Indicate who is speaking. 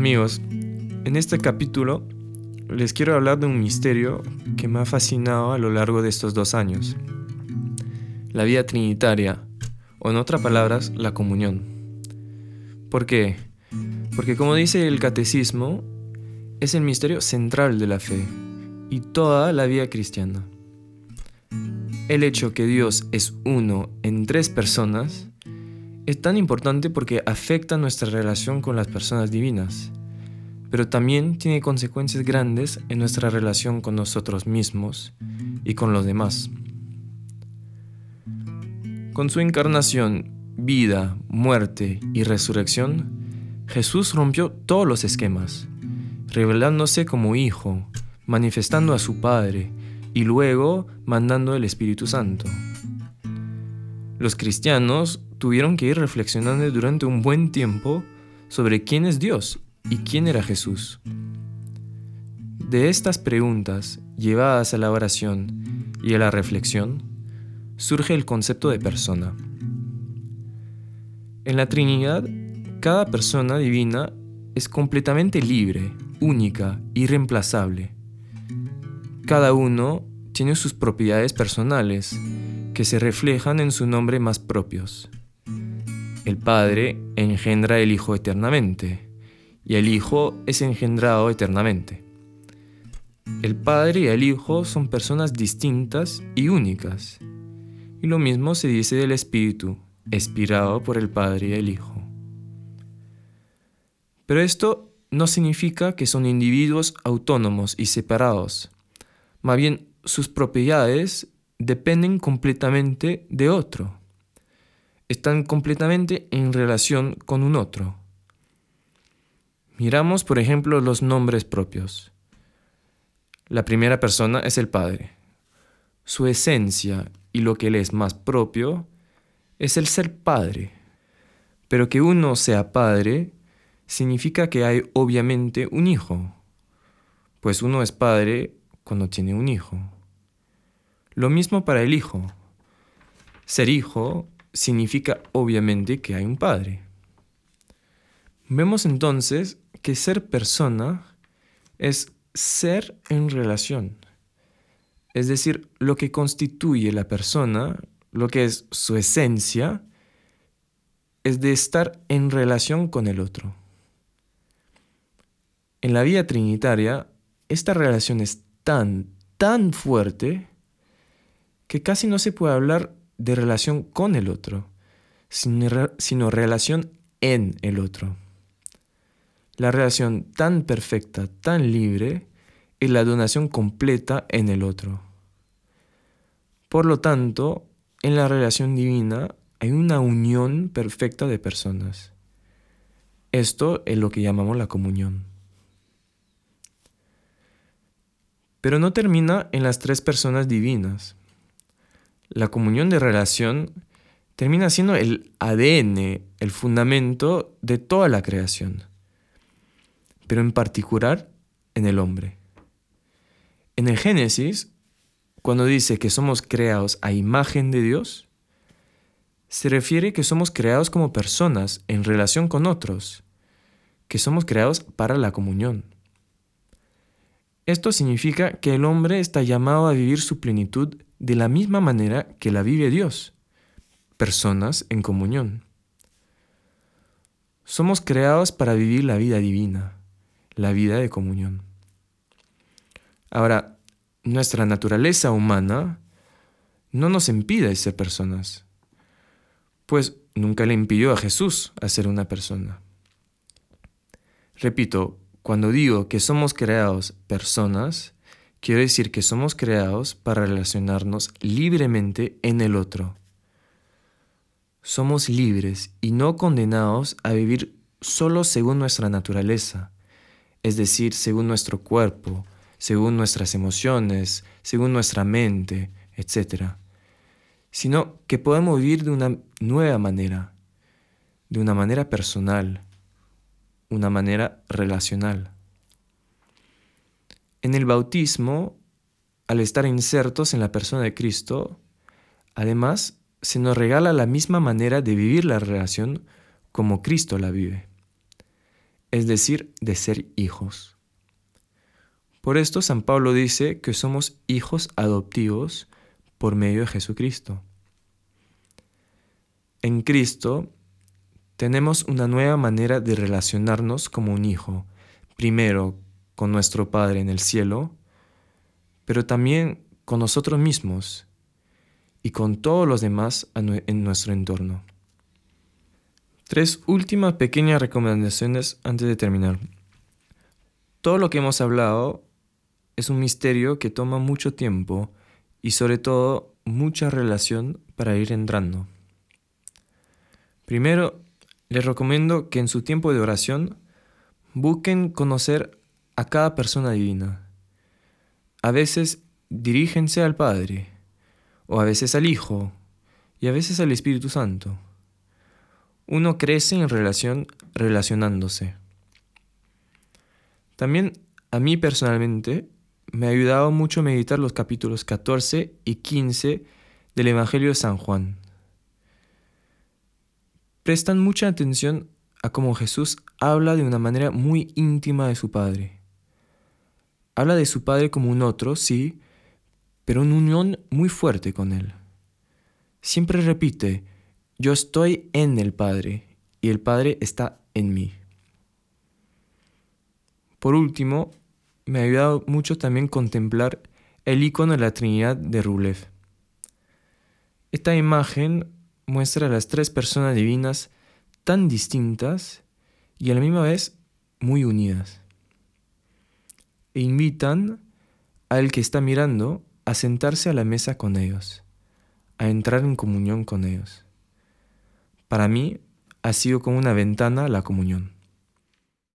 Speaker 1: Amigos, en este capítulo les quiero hablar de un misterio que me ha fascinado a lo largo de estos dos años. La vida trinitaria, o en otras palabras, la comunión. ¿Por qué? Porque como dice el catecismo, es el misterio central de la fe y toda la vida cristiana. El hecho que Dios es uno en tres personas es tan importante porque afecta nuestra relación con las personas divinas, pero también tiene consecuencias grandes en nuestra relación con nosotros mismos y con los demás. Con su encarnación, vida, muerte y resurrección, Jesús rompió todos los esquemas, revelándose como Hijo, manifestando a su Padre y luego mandando el Espíritu Santo. Los cristianos tuvieron que ir reflexionando durante un buen tiempo sobre quién es Dios y quién era Jesús. De estas preguntas, llevadas a la oración y a la reflexión, surge el concepto de persona. En la Trinidad, cada persona divina es completamente libre, única, irreemplazable. Cada uno tiene sus propiedades personales que se reflejan en su nombre más propios. El Padre engendra el Hijo eternamente, y el Hijo es engendrado eternamente. El Padre y el Hijo son personas distintas y únicas, y lo mismo se dice del Espíritu, expirado por el Padre y el Hijo. Pero esto no significa que son individuos autónomos y separados, más bien sus propiedades dependen completamente de otro están completamente en relación con un otro. Miramos, por ejemplo, los nombres propios. La primera persona es el Padre. Su esencia y lo que él es más propio es el ser Padre. Pero que uno sea Padre significa que hay obviamente un hijo, pues uno es Padre cuando tiene un hijo. Lo mismo para el Hijo. Ser hijo significa obviamente que hay un Padre. Vemos entonces que ser persona es ser en relación. Es decir, lo que constituye la persona, lo que es su esencia, es de estar en relación con el otro. En la vida trinitaria, esta relación es tan, tan fuerte que casi no se puede hablar de relación con el otro, sino relación en el otro. La relación tan perfecta, tan libre, es la donación completa en el otro. Por lo tanto, en la relación divina hay una unión perfecta de personas. Esto es lo que llamamos la comunión. Pero no termina en las tres personas divinas la comunión de relación termina siendo el ADN, el fundamento de toda la creación, pero en particular en el hombre. En el Génesis, cuando dice que somos creados a imagen de Dios, se refiere que somos creados como personas en relación con otros, que somos creados para la comunión. Esto significa que el hombre está llamado a vivir su plenitud de la misma manera que la vive Dios, personas en comunión. Somos creados para vivir la vida divina, la vida de comunión. Ahora, nuestra naturaleza humana no nos impide ser personas, pues nunca le impidió a Jesús a ser una persona. Repito, cuando digo que somos creados personas, Quiero decir que somos creados para relacionarnos libremente en el otro. Somos libres y no condenados a vivir solo según nuestra naturaleza, es decir, según nuestro cuerpo, según nuestras emociones, según nuestra mente, etc. Sino que podemos vivir de una nueva manera, de una manera personal, una manera relacional. En el bautismo, al estar insertos en la persona de Cristo, además se nos regala la misma manera de vivir la relación como Cristo la vive. es decir, de ser hijos. Por esto San Pablo dice que somos hijos adoptivos por medio de Jesucristo. En Cristo tenemos una nueva manera de relacionarnos como un hijo, primero con nuestro Padre en el cielo, pero también con nosotros mismos y con todos los demás en nuestro entorno. Tres últimas pequeñas recomendaciones antes de terminar. Todo lo que hemos hablado es un misterio que toma mucho tiempo y sobre todo mucha relación para ir entrando. Primero, les recomiendo que en su tiempo de oración busquen conocer a cada persona divina. A veces dirígense al Padre, o a veces al Hijo, y a veces al Espíritu Santo. Uno crece en relación relacionándose. También a mí personalmente me ha ayudado mucho meditar los capítulos 14 y 15 del Evangelio de San Juan. Prestan mucha atención a cómo Jesús habla de una manera muy íntima de su Padre. Habla de su Padre como un otro, sí, pero una unión muy fuerte con Él. Siempre repite, yo estoy en el Padre y el Padre está en mí. Por último, me ha ayudado mucho también contemplar el icono de la Trinidad de Rublev. Esta imagen muestra a las tres personas divinas tan distintas y a la misma vez muy unidas. E invitan al que está mirando a sentarse a la mesa con ellos, a entrar en comunión con ellos. Para mí ha sido como una ventana a la comunión.